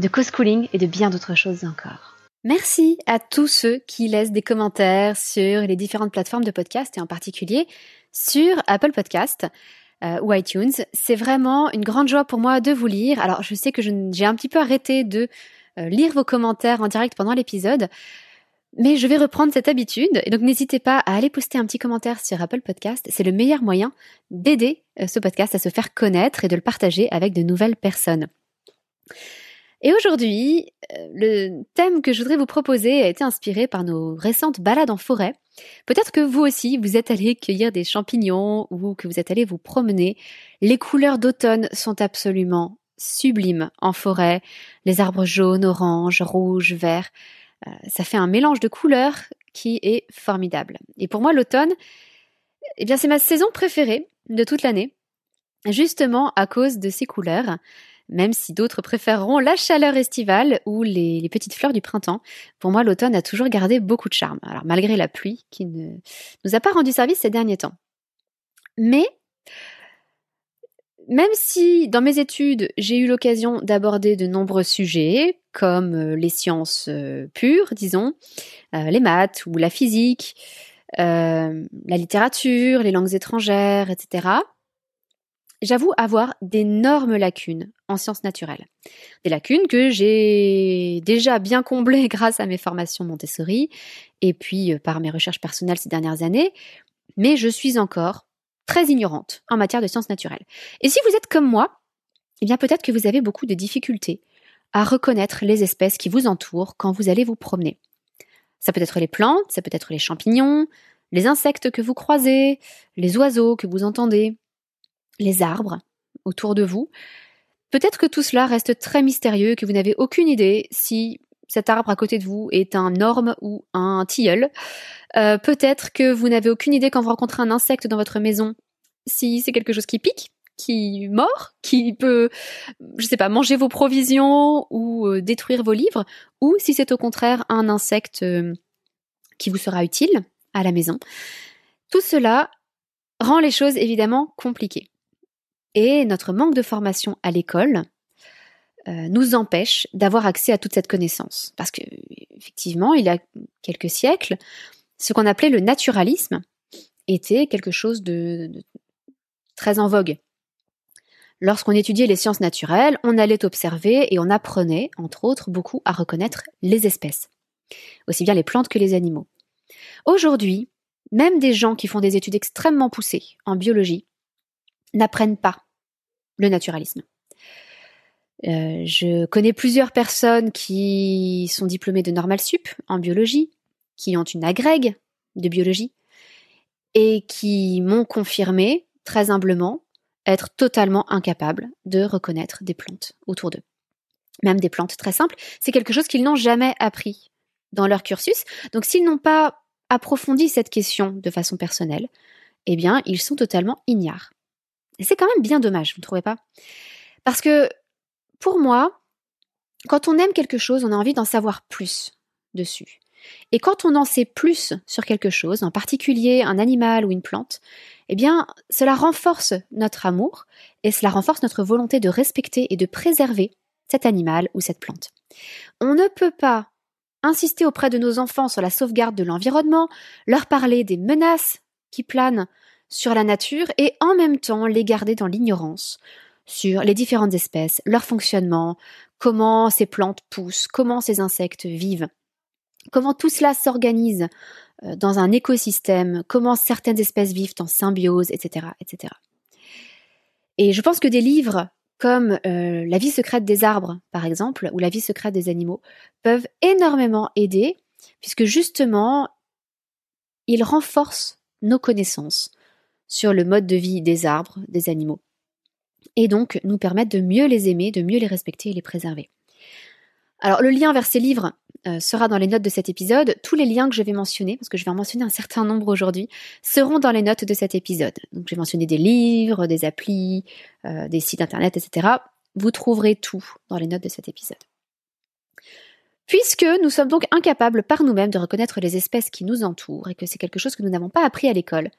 de co-schooling et de bien d'autres choses encore. Merci à tous ceux qui laissent des commentaires sur les différentes plateformes de podcast et en particulier sur Apple Podcast euh, ou iTunes. C'est vraiment une grande joie pour moi de vous lire. Alors je sais que j'ai un petit peu arrêté de euh, lire vos commentaires en direct pendant l'épisode. Mais je vais reprendre cette habitude donc n'hésitez pas à aller poster un petit commentaire sur Apple Podcast. C'est le meilleur moyen d'aider euh, ce podcast à se faire connaître et de le partager avec de nouvelles personnes. Et aujourd'hui, le thème que je voudrais vous proposer a été inspiré par nos récentes balades en forêt. Peut-être que vous aussi, vous êtes allé cueillir des champignons ou que vous êtes allé vous promener. Les couleurs d'automne sont absolument sublimes en forêt. Les arbres jaunes, orange, rouge, vert. Euh, ça fait un mélange de couleurs qui est formidable. Et pour moi, l'automne, eh bien, c'est ma saison préférée de toute l'année. Justement à cause de ces couleurs même si d'autres préféreront la chaleur estivale ou les, petites fleurs du printemps. Pour moi, l'automne a toujours gardé beaucoup de charme, malgré la pluie qui ne nous a pas rendu service ces derniers temps. Mais même si dans mes études, j'ai eu l'occasion d'aborder de nombreux sujets, comme euh, les sciences euh, pures, disons, euh, les maths ou la physique, la littérature, les langues étrangères, etc., j'avoue avoir d'énormes lacunes en sciences naturelles. Des lacunes que j'ai déjà bien comblées grâce à mes formations Montessori et puis euh, par mes recherches personnelles ces dernières années, mais je suis encore très ignorante en matière de sciences naturelles. Et si vous êtes comme moi, eh bien peut-être que vous avez beaucoup de difficultés à reconnaître les espèces qui vous entourent quand vous allez vous promener. Ça peut être les plantes, ça peut être les champignons, les insectes que vous croisez, les oiseaux que vous entendez, les arbres autour de vous. Peut-être que tout cela reste très mystérieux, que vous n'avez aucune idée si cet arbre à côté de vous est un orme ou un tilleul. Euh, peut-être que vous n'avez aucune idée quand vous rencontrez un insecte dans votre maison si c'est quelque chose qui pique, qui mord, qui peut, je sais pas, manger vos provisions ou euh, détruire vos livres, ou si c'est au contraire un insecte euh, qui vous sera utile à la maison. Tout cela rend les choses évidemment compliquées. Et notre manque de formation à l'école euh, nous empêche d'avoir accès à toute cette connaissance. Parce que, effectivement, il y a quelques siècles, ce qu'on appelait le naturalisme était quelque chose de, très en vogue. Lorsqu'on étudiait les sciences naturelles, on allait observer et on apprenait, entre autres, beaucoup à reconnaître les espèces, aussi bien les plantes que les animaux. Aujourd'hui, même des gens qui font des études extrêmement poussées en biologie n'apprennent pas le naturalisme. Euh, je connais plusieurs personnes qui sont diplômées de Normal Sup en biologie, qui ont une agrègue de biologie, et qui m'ont confirmé, très humblement, être totalement incapables de reconnaître des plantes autour d'eux. Même des plantes très simples, c'est quelque chose qu'ils n'ont jamais appris dans leur cursus. Donc s'ils n'ont pas approfondi cette question de façon personnelle, eh bien, ils sont totalement ignares. C'est quand même bien dommage, vous ne trouvez pas? Parce que pour moi, quand on aime quelque chose, on a envie d'en savoir plus dessus. Et quand on en sait plus sur quelque chose, en particulier un animal ou une plante, eh bien, cela renforce notre amour et cela renforce notre volonté de respecter et de préserver cet animal ou cette plante. On ne peut pas insister auprès de nos enfants sur la sauvegarde de l'environnement, leur parler des menaces qui planent sur la nature et en même temps les garder dans l'ignorance sur les différentes espèces, leur fonctionnement, comment ces plantes poussent, comment ces insectes vivent, comment tout cela s'organise euh, dans un écosystème, comment certaines espèces vivent en symbiose, etc., etc. Et je pense que des livres comme euh, La vie secrète des arbres, par exemple, ou La vie secrète des animaux, peuvent énormément aider, puisque justement, ils renforcent nos connaissances sur le mode de vie des arbres, des animaux, et donc nous permettre de mieux les aimer, de mieux les respecter et les préserver. Alors le lien vers ces livres euh, sera dans les notes de cet épisode. Tous les liens que je vais mentionner, parce que je vais en mentionner un certain nombre aujourd'hui, seront dans les notes de cet épisode. Donc je vais mentionner des livres, des applis, euh, des sites internet, etc. Vous trouverez tout dans les notes de cet épisode. Puisque nous sommes donc incapables par nous-mêmes de reconnaître les espèces qui nous entourent et que c'est quelque chose que nous n'avons pas appris à l'école,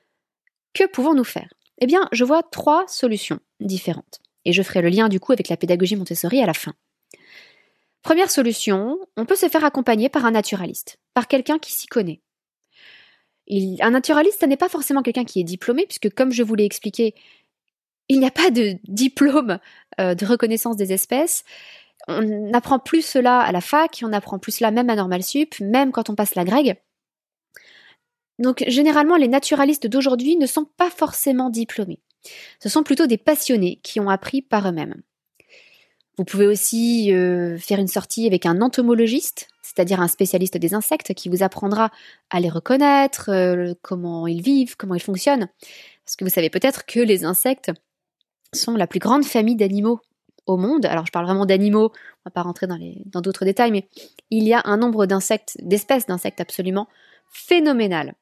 que pouvons-nous faire? Eh bien, je vois trois solutions différentes. Et je ferai le lien du coup avec la pédagogie Montessori à la fin. Première solution, on peut se faire accompagner par un naturaliste, par quelqu'un qui s'y connaît. un naturaliste, ce n'est pas forcément quelqu'un qui est diplômé, puisque comme je vous l'ai expliqué, il n'y a pas de diplôme euh, de reconnaissance des espèces. On n'apprend plus cela à la fac, on apprend plus cela même à Normal Sup, même quand on passe la grecque. Donc généralement, les naturalistes d'aujourd'hui ne sont pas forcément diplômés. Ce sont plutôt des passionnés qui ont appris par eux-mêmes. Vous pouvez aussi euh, faire une sortie avec un entomologiste, c'est-à-dire un spécialiste des insectes qui vous apprendra à les reconnaître, euh, comment ils vivent, comment ils fonctionnent. Parce que vous savez peut-être que les insectes sont la plus grande famille d'animaux au monde. Alors je parle vraiment d'animaux, on va pas rentrer dans, d'autres détails, mais il y a un nombre d'insectes, d'espèces d'insectes absolument phénoménal.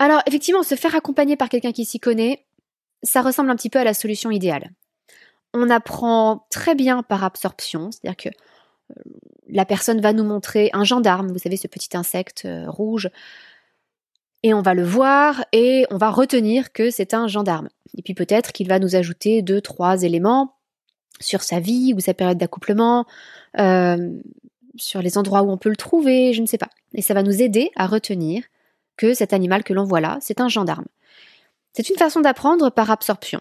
Alors effectivement, se faire accompagner par quelqu'un qui s'y connaît, ça ressemble un petit peu à la solution idéale. On apprend très bien par absorption, c'est-à-dire que euh, la personne va nous montrer un gendarme, vous savez, ce petit insecte euh, rouge, et on va le voir et on va retenir que c'est un gendarme. Et puis peut-être qu'il va nous ajouter deux, trois éléments sur sa vie ou sa période d'accouplement, euh, sur les endroits où on peut le trouver, je ne sais pas. Et ça va nous aider à retenir cet animal que l'on voit là, c'est un gendarme. C'est une façon d'apprendre par absorption.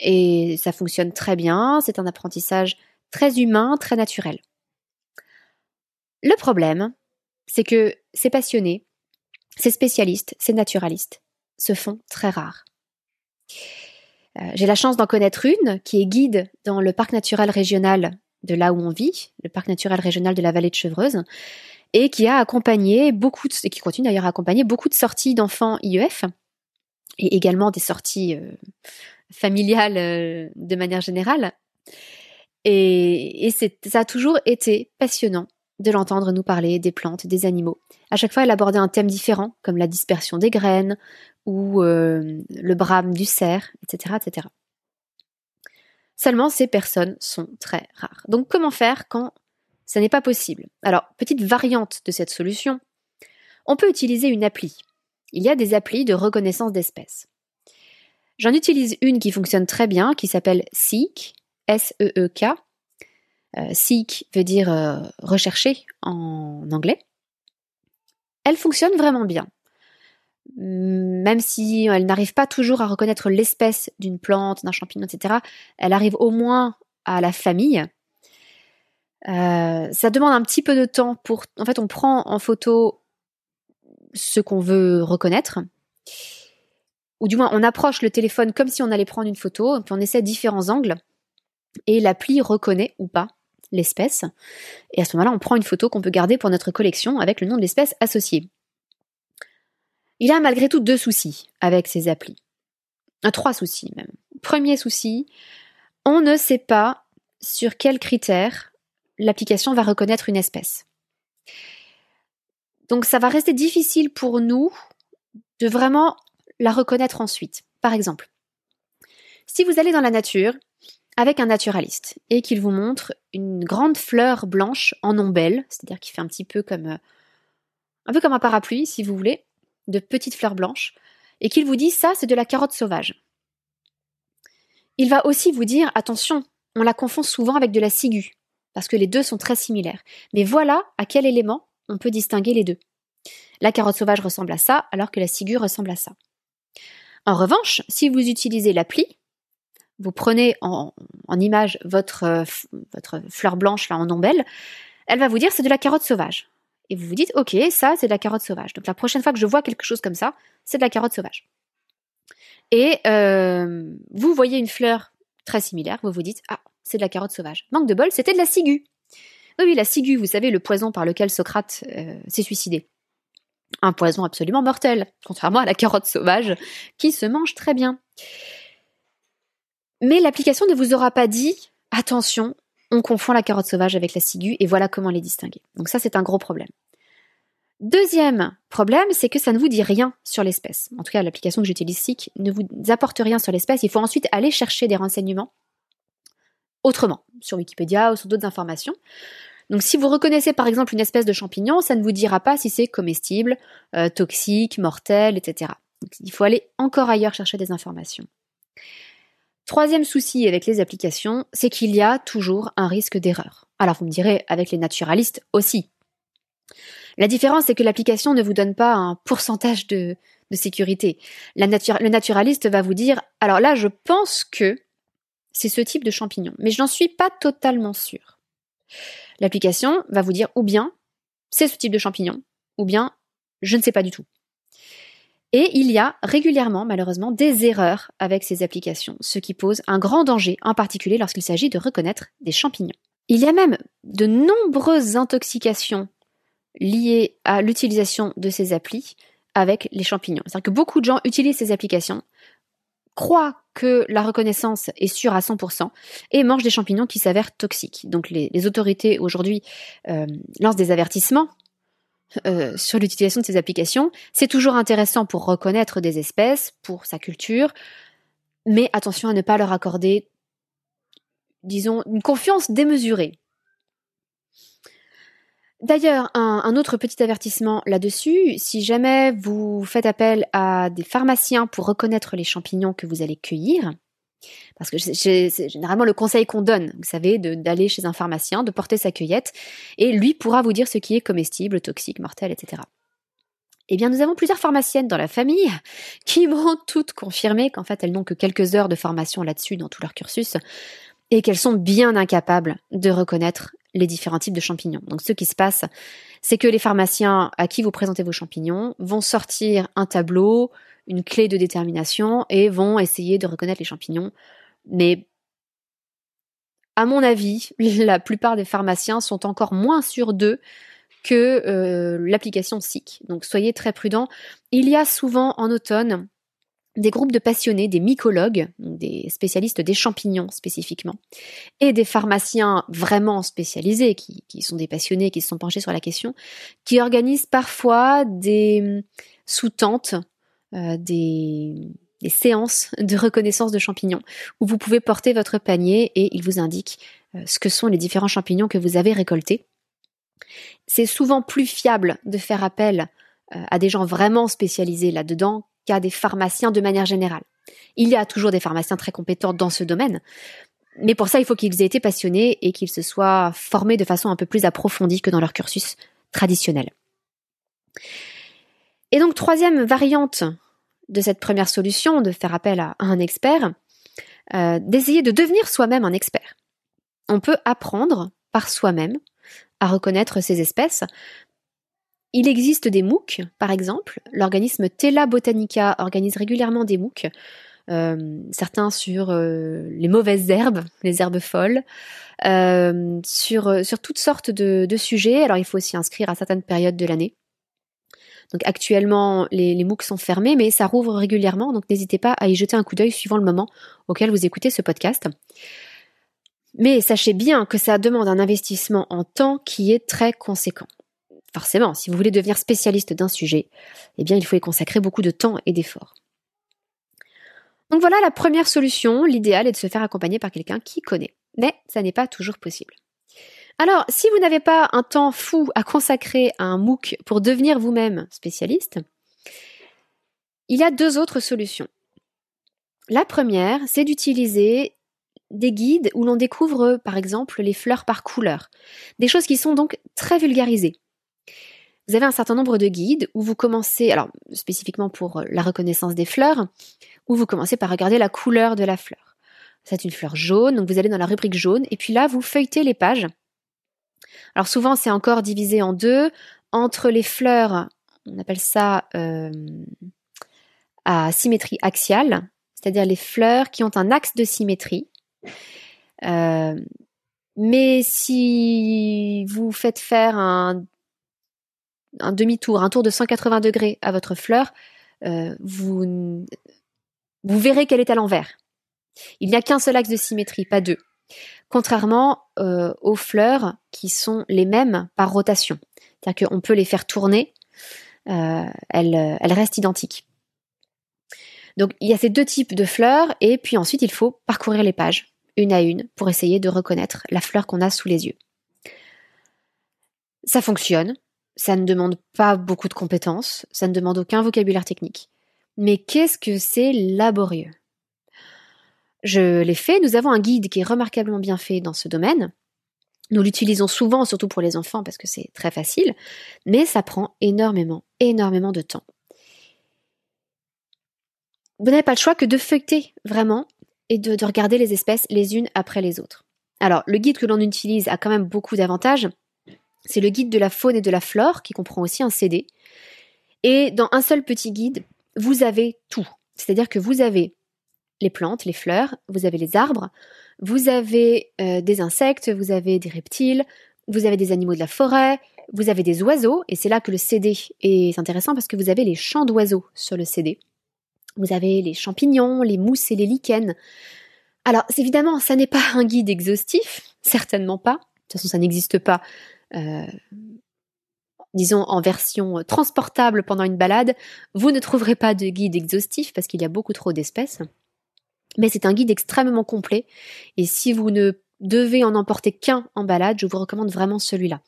Et ça fonctionne très bien, c'est un apprentissage très humain, très naturel. Le problème, c'est que ces passionnés, ces spécialistes, ces naturalistes se font très rares. Euh, j'ai la chance d'en connaître une qui est guide dans le parc naturel régional de là où on vit, le parc naturel régional de la vallée de Chevreuse, et qui a accompagné beaucoup, et qui continue d'ailleurs à accompagner beaucoup de sorties d'enfants IEF et également des sorties euh, familiales euh, de manière générale. Et, et ça a toujours été passionnant de l'entendre nous parler des plantes, des animaux. À chaque fois, elle abordait un thème différent, comme la dispersion des graines ou euh, le brame du cerf, etc., etc. Seulement, ces personnes sont très rares. Donc, comment faire quand ça n'est pas possible. Alors, petite variante de cette solution, on peut utiliser une appli. Il y a des applis de reconnaissance d'espèces. J'en utilise une qui fonctionne très bien, qui s'appelle Seek, S-E-E-K. Euh, Seek veut dire euh, rechercher en anglais. Elle fonctionne vraiment bien. Même si elle n'arrive pas toujours à reconnaître l'espèce d'une plante, d'un champignon, etc., elle arrive au moins à la famille. Euh, ça demande un petit peu de temps pour. En fait, on prend en photo ce qu'on veut reconnaître, ou du moins on approche le téléphone comme si on allait prendre une photo, puis on essaie différents angles, et l'appli reconnaît ou pas l'espèce. Et à ce moment-là, on prend une photo qu'on peut garder pour notre collection avec le nom de l'espèce associé. Il a malgré tout deux soucis avec ces applis. Un, trois soucis même. Premier souci, on ne sait pas sur quels critères l'application va reconnaître une espèce. Donc ça va rester difficile pour nous de vraiment la reconnaître ensuite. Par exemple, si vous allez dans la nature avec un naturaliste et qu'il vous montre une grande fleur blanche en ombelle, c'est-à-dire qui fait un petit peu comme euh, un peu comme un parapluie si vous voulez, de petites fleurs blanches, et qu'il vous dit ça c'est de la carotte sauvage. Il va aussi vous dire attention, on la confond souvent avec de la ciguë parce que les deux sont très similaires. Mais voilà à quel élément on peut distinguer les deux. La carotte sauvage ressemble à ça, alors que la ciguë ressemble à ça. En revanche, si vous utilisez l'appli, vous prenez en, image votre, votre fleur blanche là en ombelle, elle va vous dire c'est de la carotte sauvage. Et vous vous dites ok, ça c'est de la carotte sauvage. Donc la prochaine fois que je vois quelque chose comme ça, c'est de la carotte sauvage. Et euh, vous voyez une fleur très similaire, vous vous dites ah c'est de la carotte sauvage. Manque de bol, c'était de la ciguë. Oui, oui, la ciguë, vous savez, le poison par lequel Socrate euh, s'est suicidé. Un poison absolument mortel, contrairement à la carotte sauvage, qui se mange très bien. Mais l'application ne vous aura pas dit, attention, on confond la carotte sauvage avec la ciguë et voilà comment les distinguer. Donc ça, c'est un gros problème. Deuxième problème, c'est que ça ne vous dit rien sur l'espèce. En tout cas, l'application que j'utilise SIC ne vous apporte rien sur l'espèce. Il faut ensuite aller chercher des renseignements autrement, sur Wikipédia ou sur d'autres informations. Donc si vous reconnaissez par exemple une espèce de champignon, ça ne vous dira pas si c'est comestible, euh, toxique, mortel, etc. il faut aller encore ailleurs chercher des informations. Troisième souci avec les applications, c'est qu'il y a toujours un risque d'erreur. Alors vous me direz, avec les naturalistes aussi. La différence, c'est que l'application ne vous donne pas un pourcentage de, sécurité. le naturaliste va vous dire, alors là, je pense que c'est ce type de champignon, mais je n'en suis pas totalement sûr. L'application va vous dire ou bien c'est ce type de champignon, ou bien je ne sais pas du tout. Et il y a régulièrement, malheureusement, des erreurs avec ces applications, ce qui pose un grand danger, en particulier lorsqu'il s'agit de reconnaître des champignons. Il y a même de nombreuses intoxications liées à l'utilisation de ces applis avec les champignons. C'est-à-dire que beaucoup de gens utilisent ces applications, croient que la reconnaissance est sûre à 100% et mangent des champignons qui s'avèrent toxiques. Donc les, autorités aujourd'hui euh, lancent des avertissements euh, sur l'utilisation de ces applications. C'est toujours intéressant pour reconnaître des espèces, pour sa culture, mais attention à ne pas leur accorder, disons, une confiance démesurée. D'ailleurs, un, autre petit avertissement là-dessus, si jamais vous faites appel à des pharmaciens pour reconnaître les champignons que vous allez cueillir, parce que c'est généralement le conseil qu'on donne, vous savez, d'aller chez un pharmacien, de porter sa cueillette, et lui pourra vous dire ce qui est comestible, toxique, mortel, etc. Eh bien, nous avons plusieurs pharmaciennes dans la famille qui m'ont toutes confirmé qu'en fait, elles n'ont que quelques heures de formation là-dessus dans tout leur cursus et qu'elles sont bien incapables de reconnaître les différents types de champignons. Donc ce qui se passe, c'est que les pharmaciens à qui vous présentez vos champignons vont sortir un tableau, une clé de détermination et vont essayer de reconnaître les champignons. Mais à mon avis, la plupart des pharmaciens sont encore moins sûrs d'eux que euh, l'application SIC. Donc soyez très prudents. Il y a souvent en automne des groupes de passionnés, des mycologues, des spécialistes des champignons spécifiquement, et des pharmaciens vraiment spécialisés, qui, sont des passionnés, qui se sont penchés sur la question, qui organisent parfois des hum, sous-tentes, euh, des, des séances de reconnaissance de champignons, où vous pouvez porter votre panier et ils vous indiquent euh, ce que sont les différents champignons que vous avez récoltés. C'est souvent plus fiable de faire appel euh, à des gens vraiment spécialisés là-dedans des pharmaciens de manière générale. Il y a toujours des pharmaciens très compétents dans ce domaine, mais pour ça, il faut qu'ils aient été passionnés et qu'ils se soient formés de façon un peu plus approfondie que dans leur cursus traditionnel. Et donc, troisième variante de cette première solution, de faire appel à un expert, euh, d'essayer de devenir soi-même un expert. On peut apprendre par soi-même à reconnaître ces espèces il existe des MOOC, par exemple. L'organisme Tela Botanica organise régulièrement des MOOC, euh, certains sur euh, les mauvaises herbes, les herbes folles, euh, sur, toutes sortes de, sujets. Alors il faut aussi inscrire à certaines périodes de l'année. Donc actuellement, les, les, MOOC sont fermés, mais ça rouvre régulièrement, donc n'hésitez pas à y jeter un coup d'œil suivant le moment auquel vous écoutez ce podcast. Mais sachez bien que ça demande un investissement en temps qui est très conséquent forcément, si vous voulez devenir spécialiste d'un sujet, eh bien, il faut y consacrer beaucoup de temps et d'efforts. Donc voilà la première solution. L'idéal est de se faire accompagner par quelqu'un qui connaît. Mais ça n'est pas toujours possible. Alors, si vous n'avez pas un temps fou à consacrer à un MOOC pour devenir vous-même spécialiste, il y a deux autres solutions. La première, c'est d'utiliser des guides où l'on découvre par exemple les fleurs par couleur. Des choses qui sont donc très vulgarisées. Vous avez un certain nombre de guides où vous commencez, alors spécifiquement pour la reconnaissance des fleurs, où vous commencez par regarder la couleur de la fleur. C'est une fleur jaune, donc vous allez dans la rubrique jaune, et puis là, vous feuilletez les pages. Alors souvent, c'est encore divisé en deux. Entre les fleurs, on appelle ça euh, à symétrie axiale, c'est-à-dire les fleurs qui ont un axe de symétrie. Euh, mais si vous faites faire un un demi-tour, un tour de 180 degrés à votre fleur, euh, vous, verrez qu'elle est à l'envers. Il n'y a qu'un seul axe de symétrie, pas deux. contrairement euh, aux fleurs qui sont les mêmes par rotation. C'est-à-dire qu'on peut les faire tourner, euh, elles restent identiques. Donc il y a ces deux types de fleurs et puis ensuite il faut parcourir les pages une à une pour essayer de reconnaître la fleur qu'on a sous les yeux. Ça fonctionne, ça ne demande pas beaucoup de compétences, ça ne demande aucun vocabulaire technique. Mais qu'est-ce que c'est laborieux? Je l'ai fait, nous avons un guide qui est remarquablement bien fait dans ce domaine. Nous l'utilisons souvent, surtout pour les enfants, parce que c'est très facile, mais ça prend énormément, énormément de temps. Vous n'avez pas le choix que de feuilleter vraiment et de, regarder les espèces les unes après les autres. Alors, le guide que l'on utilise a quand même beaucoup d'avantages. C'est le guide de la faune et de la flore, qui comprend aussi un CD. Et dans un seul petit guide, vous avez tout. C'est-à-dire que vous avez les plantes, les fleurs, vous avez les arbres, vous avez euh, des insectes, vous avez des reptiles, vous avez des animaux de la forêt, vous avez des oiseaux, et c'est là que le CD est intéressant parce que vous avez les chants d'oiseaux sur le CD. Vous avez les champignons, les mousses et les lichens. Alors, évidemment, ça n'est pas un guide exhaustif, certainement pas. De toute façon, ça n'existe pas, disons, en version transportable pendant une balade. Vous ne trouverez pas de guide exhaustif parce qu'il y a beaucoup trop d'espèces. Mais c'est un guide extrêmement complet. Et si vous ne devez en emporter qu'un en balade, je vous recommande vraiment celui-là.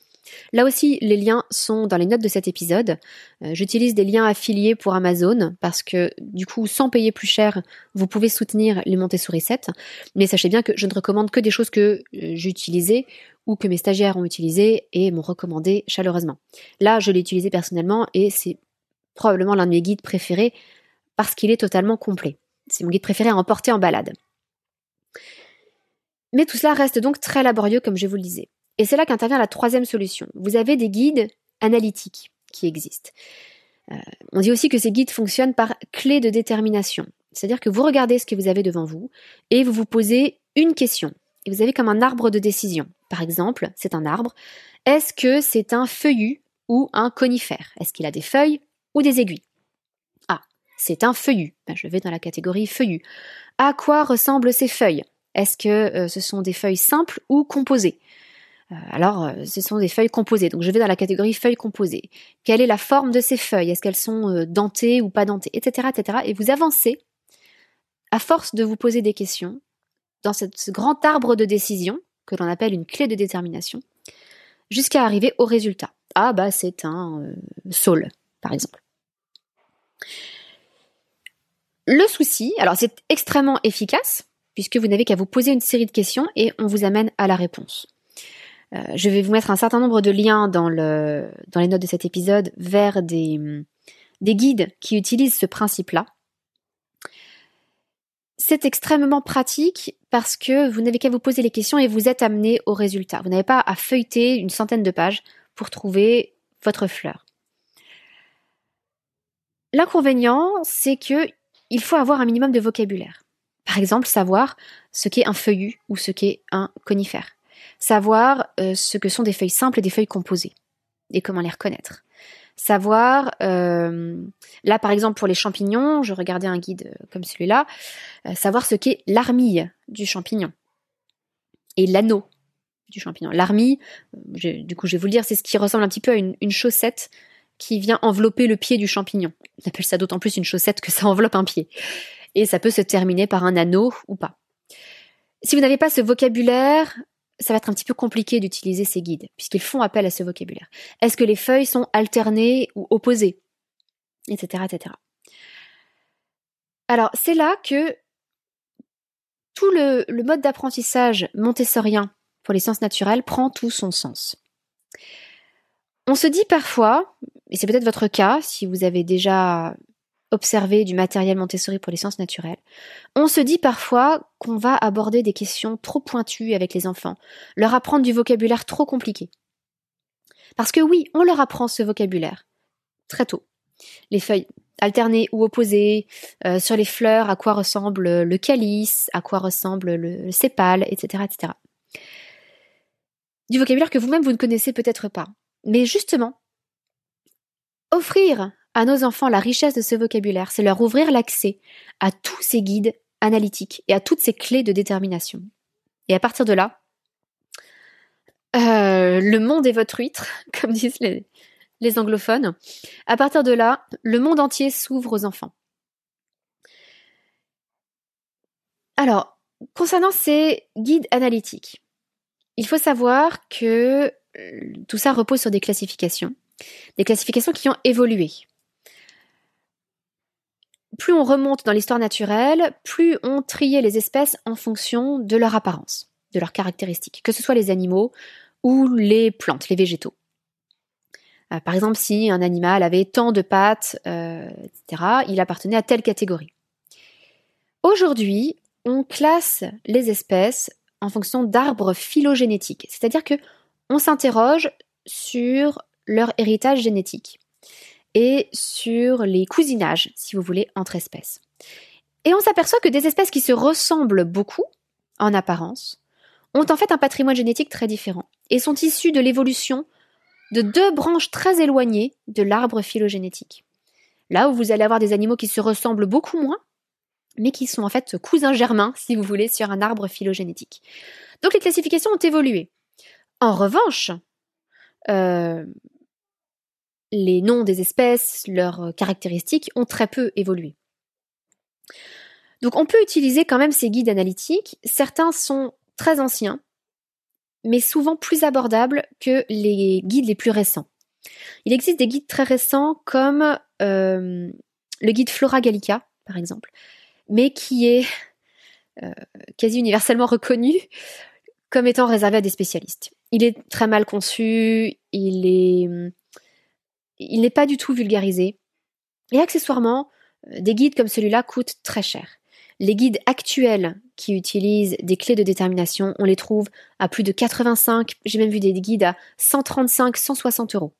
Là aussi, les liens sont dans les notes de cet épisode. Euh, j'utilise des liens affiliés pour Amazon parce que du coup, sans payer plus cher, vous pouvez soutenir les Montessori 7. Mais sachez bien que je ne recommande que des choses que euh, j'ai utilisées ou que mes stagiaires ont utilisées et m'ont recommandé chaleureusement. Là, je l'ai utilisé personnellement et c'est probablement l'un de mes guides préférés parce qu'il est totalement complet. C'est mon guide préféré à emporter en balade. Mais tout cela reste donc très laborieux comme je vous le disais. Et c'est là qu'intervient la troisième solution. Vous avez des guides analytiques qui existent. Euh, on dit aussi que ces guides fonctionnent par clé de détermination. C'est-à-dire que vous regardez ce que vous avez devant vous et vous vous posez une question. Vous avez comme un arbre de décision. Par exemple, c'est un arbre. Est-ce que c'est un feuillu ou un conifère? Est-ce qu'il a des feuilles ou des aiguilles? Ah, c'est un feuillu. Ben, je vais dans la catégorie feuillu. À quoi ressemblent ces feuilles? Est-ce que euh, ce sont des feuilles simples ou composées? Euh, alors, euh, ce sont des feuilles composées. Donc, je vais dans la catégorie feuilles composées. Quelle est la forme de ces feuilles? Est-ce qu'elles sont dentées ou pas dentées? Etc. etc. Et vous avancez, à force de vous poser des questions, dans ce grand arbre de décision, que l'on appelle une clé de détermination, jusqu'à arriver au résultat. Ah, bah, c'est un saule, par exemple. Le souci, alors c'est extrêmement efficace, puisque vous n'avez qu'à vous poser une série de questions et on vous amène à la réponse. Euh, je vais vous mettre un certain nombre de liens dans, le, dans les notes de cet épisode vers des, des guides qui utilisent ce principe-là. C'est extrêmement pratique parce que vous n'avez qu'à vous poser les questions et vous êtes amené au résultat. Vous n'avez pas à feuilleter une centaine de pages pour trouver votre fleur. L'inconvénient, c'est que il faut avoir un minimum de vocabulaire. Par exemple, savoir ce qu'est un feuillu ou ce qu'est un conifère savoir euh, ce que sont des feuilles simples et des feuilles composées et comment les reconnaître. Savoir, euh, là par exemple pour les champignons, je regardais un guide euh, comme celui-là, savoir ce qu'est l'armille du champignon et l'anneau du champignon. L'armille, du coup je vais vous le dire, c'est ce qui ressemble un petit peu à une, une chaussette qui vient envelopper le pied du champignon. On appelle ça d'autant plus une chaussette que ça enveloppe un pied. Et ça peut se terminer par un anneau ou pas. Si vous n'avez pas ce vocabulaire, ça va être un petit peu compliqué d'utiliser ces guides, puisqu'ils font appel à ce vocabulaire. Est-ce que les feuilles sont alternées ou opposées Etc. etc. Alors, c'est là que tout le, le mode d'apprentissage montessorien pour les sciences naturelles prend tout son sens. On se dit parfois, et c'est peut-être votre cas si vous avez déjà observer du matériel Montessori pour les sciences naturelles, on se dit parfois qu'on va aborder des questions trop pointues avec les enfants, leur apprendre du vocabulaire trop compliqué. Parce que oui, on leur apprend ce vocabulaire très tôt. Les feuilles alternées ou opposées, euh, sur les fleurs, à quoi ressemble le calice, à quoi ressemble le sépale, etc., etc. Du vocabulaire que vous-même vous ne connaissez peut-être pas. Mais justement, offrir à nos enfants la richesse de ce vocabulaire, c'est leur ouvrir l'accès à tous ces guides analytiques et à toutes ces clés de détermination. Et à partir de là, euh, le monde est votre huître, comme disent les, anglophones. À partir de là, le monde entier s'ouvre aux enfants. Alors, concernant ces guides analytiques, il faut savoir que euh, tout ça repose sur des classifications, des classifications qui ont évolué. Plus on remonte dans l'histoire naturelle, plus on triait les espèces en fonction de leur apparence, de leurs caractéristiques, que ce soit les animaux ou les plantes, les végétaux. Euh, par exemple, si un animal avait tant de pattes, euh, etc., il appartenait à telle catégorie. Aujourd'hui, on classe les espèces en fonction d'arbres phylogénétiques, c'est-à-dire que on s'interroge sur leur héritage génétique et sur les cousinages, si vous voulez, entre espèces. Et on s'aperçoit que des espèces qui se ressemblent beaucoup, en apparence, ont en fait un patrimoine génétique très différent et sont issues de l'évolution de deux branches très éloignées de l'arbre phylogénétique. Là où vous allez avoir des animaux qui se ressemblent beaucoup moins, mais qui sont en fait cousins germains, si vous voulez, sur un arbre phylogénétique. Donc les classifications ont évolué. En revanche, euh, les noms des espèces, leurs caractéristiques ont très peu évolué. Donc on peut utiliser quand même ces guides analytiques. Certains sont très anciens, mais souvent plus abordables que les guides les plus récents. Il existe des guides très récents comme euh, le guide Flora Gallica, par exemple, mais qui est euh, quasi universellement reconnu comme étant réservé à des spécialistes. Il est très mal conçu, il est, il n'est pas du tout vulgarisé, et accessoirement, euh, des guides comme celui-là coûtent très cher. Les guides actuels qui utilisent des clés de détermination, on les trouve à plus de 85, j'ai même vu des guides à 135, 160 euros.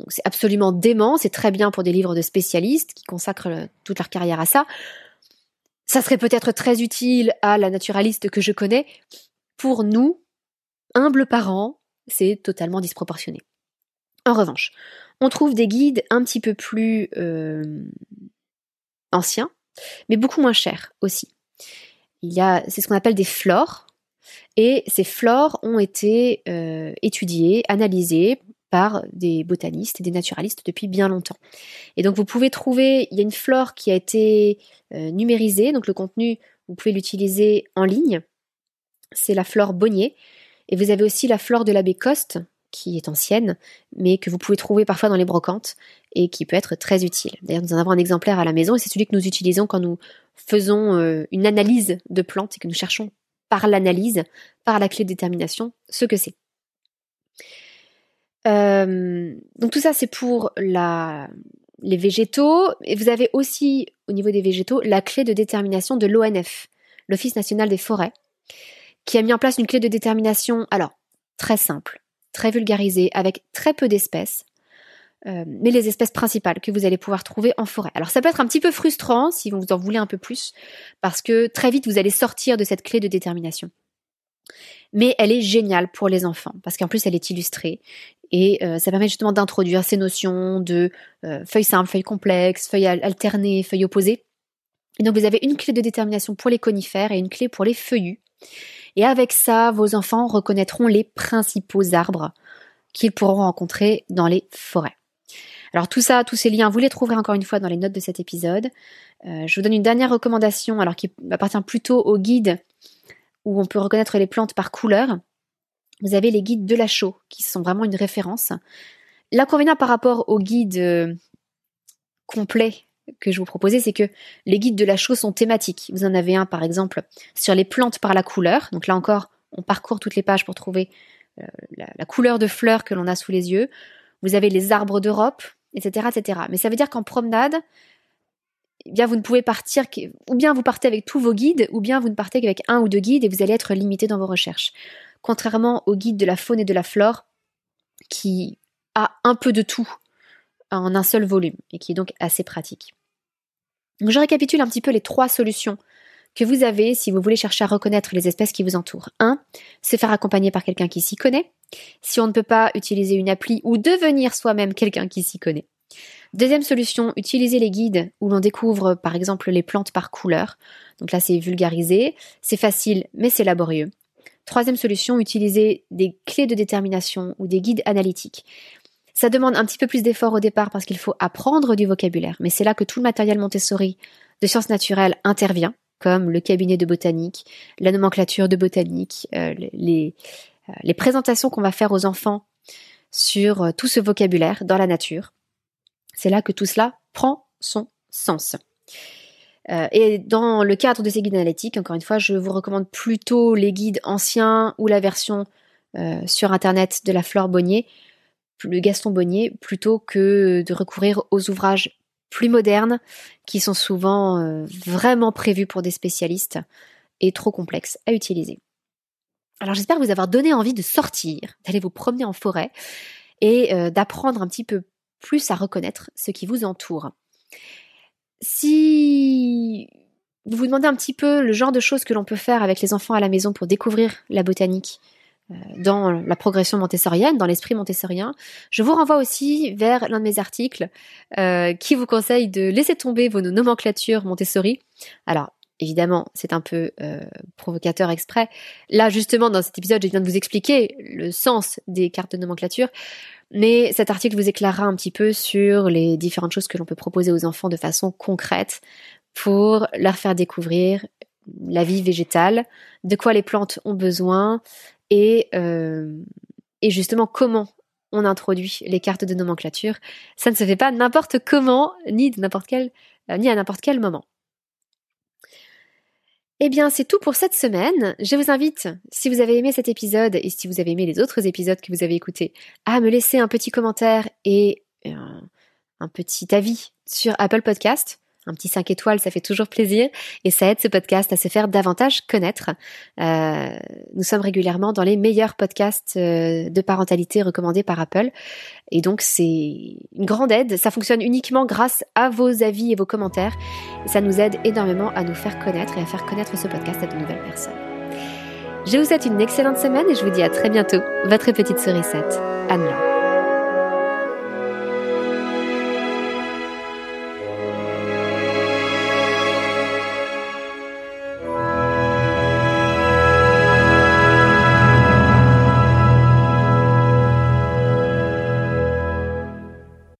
Donc c'est absolument dément, c'est très bien pour des livres de spécialistes qui consacrent euh, toute leur carrière à ça. Ça serait peut-être très utile à la naturaliste que je connais. Pour nous, humbles parents, c'est totalement disproportionné. En revanche, on trouve des guides un petit peu plus euh, anciens, mais beaucoup moins chers aussi. Il y a, c'est ce qu'on appelle des flores, et ces flores ont été euh, étudiées, analysées par des botanistes et des naturalistes depuis bien longtemps. Et donc vous pouvez trouver, il y a une flore qui a été euh, numérisée, donc le contenu, vous pouvez l'utiliser en ligne. C'est la flore Bonnier. Et vous avez aussi la flore de l'abbé Coste, qui est ancienne, mais que vous pouvez trouver parfois dans les brocantes et qui peut être très utile. D'ailleurs, nous en avons un exemplaire à la maison et c'est celui que nous utilisons quand nous faisons euh, une analyse de plantes et que nous cherchons par l'analyse, par la clé de détermination, ce que c'est. Euh, donc tout ça, c'est pour les végétaux. Et vous avez aussi, au niveau des végétaux, la clé de détermination de l'ONF, l'Office national des forêts, qui a mis en place une clé de détermination, alors, très simple, très vulgarisée, avec très peu d'espèces, euh, mais les espèces principales que vous allez pouvoir trouver en forêt. Alors ça peut être un petit peu frustrant si vous en voulez un peu plus, parce que très vite vous allez sortir de cette clé de détermination mais elle est géniale pour les enfants parce qu'en plus elle est illustrée et euh, ça permet justement d'introduire ces notions de euh, feuilles simples, feuilles complexes, feuilles alternées, feuilles opposées. Et donc vous avez une clé de détermination pour les conifères et une clé pour les feuillus. Et avec ça, vos enfants reconnaîtront les principaux arbres qu'ils pourront rencontrer dans les forêts. Alors tout ça, tous ces liens, vous les trouverez encore une fois dans les notes de cet épisode. Euh, je vous donne une dernière recommandation, alors qui appartient plutôt au guide où on peut reconnaître les plantes par couleur. Vous avez les guides de la chaux, qui sont vraiment une référence. L'inconvénient par rapport aux guides euh, complets que je vous proposais, c'est que les guides de la chaux sont thématiques. Vous en avez un, par exemple, sur les plantes par la couleur. Donc là encore, on parcourt toutes les pages pour trouver euh, la, couleur de fleurs que l'on a sous les yeux. Vous avez les arbres d'Europe, etc., etc. Mais ça veut dire qu'en promenade, eh bien vous ne pouvez partir, ou bien vous partez avec tous vos guides, ou bien vous ne partez qu'avec un ou deux guides et vous allez être limité dans vos recherches. Contrairement au guide de la faune et de la flore, qui a un peu de tout en un seul volume et qui est donc assez pratique. Je récapitule un petit peu les trois solutions que vous avez si vous voulez chercher à reconnaître les espèces qui vous entourent. 1. Se faire accompagner par quelqu'un qui s'y connaît. Si on ne peut pas utiliser une appli ou devenir soi-même quelqu'un qui s'y connaît. Deuxième solution, utiliser les guides où l'on découvre par exemple les plantes par couleur. Donc là c'est vulgarisé, c'est facile mais c'est laborieux. Troisième solution, utiliser des clés de détermination ou des guides analytiques. Ça demande un petit peu plus d'effort au départ parce qu'il faut apprendre du vocabulaire, mais c'est là que tout le matériel Montessori de sciences naturelles intervient, comme le cabinet de botanique, la nomenclature de botanique, euh, les, euh, les présentations qu'on va faire aux enfants sur euh, tout ce vocabulaire dans la nature. C'est là que tout cela prend son sens. Et dans le cadre de ces guides analytiques, encore une fois, je vous recommande plutôt les guides anciens ou la version sur Internet de la Flore Bonnier, le Gaston Bonnier, plutôt que de recourir aux ouvrages plus modernes qui sont souvent vraiment prévus pour des spécialistes et trop complexes à utiliser. Alors j'espère vous avoir donné envie de sortir, d'aller vous promener en forêt et euh, d'apprendre un petit peu plus à reconnaître ce qui vous entoure. Si vous vous demandez un petit peu le genre de choses que l'on peut faire avec les enfants à la maison pour découvrir la botanique euh, dans la progression montessorienne, dans l'esprit montessorien, je vous renvoie aussi vers l'un de mes articles euh, qui vous conseille de laisser tomber vos nomenclatures Montessori. Alors, évidemment, c'est un peu euh, provocateur exprès. Là, justement, dans cet épisode, je viens de vous expliquer le sens des cartes de nomenclature, mais cet article vous éclairera un petit peu sur les différentes choses que l'on peut proposer aux enfants de façon concrète pour leur faire découvrir la vie végétale, de quoi les plantes ont besoin et, euh, et justement comment on introduit les cartes de nomenclature. Ça ne se fait pas n'importe comment, ni n'importe quel, euh, ni à n'importe quel moment. Eh bien, c'est tout pour cette semaine. Je vous invite, si vous avez aimé cet épisode et si vous avez aimé les autres épisodes que vous avez écoutés, à me laisser un petit commentaire et un, un petit avis sur Apple Podcast. Un petit 5 étoiles, ça fait toujours plaisir et ça aide ce podcast à se faire davantage connaître. Euh, nous sommes régulièrement dans les meilleurs podcasts euh, de parentalité recommandés par Apple et donc c'est une grande aide. Ça fonctionne uniquement grâce à vos avis et vos commentaires. ça nous aide énormément à nous faire connaître et à faire connaître ce podcast à de nouvelles personnes. Je vous souhaite une excellente semaine et je vous dis à très bientôt. Votre petite sourisette, Anne-Laure.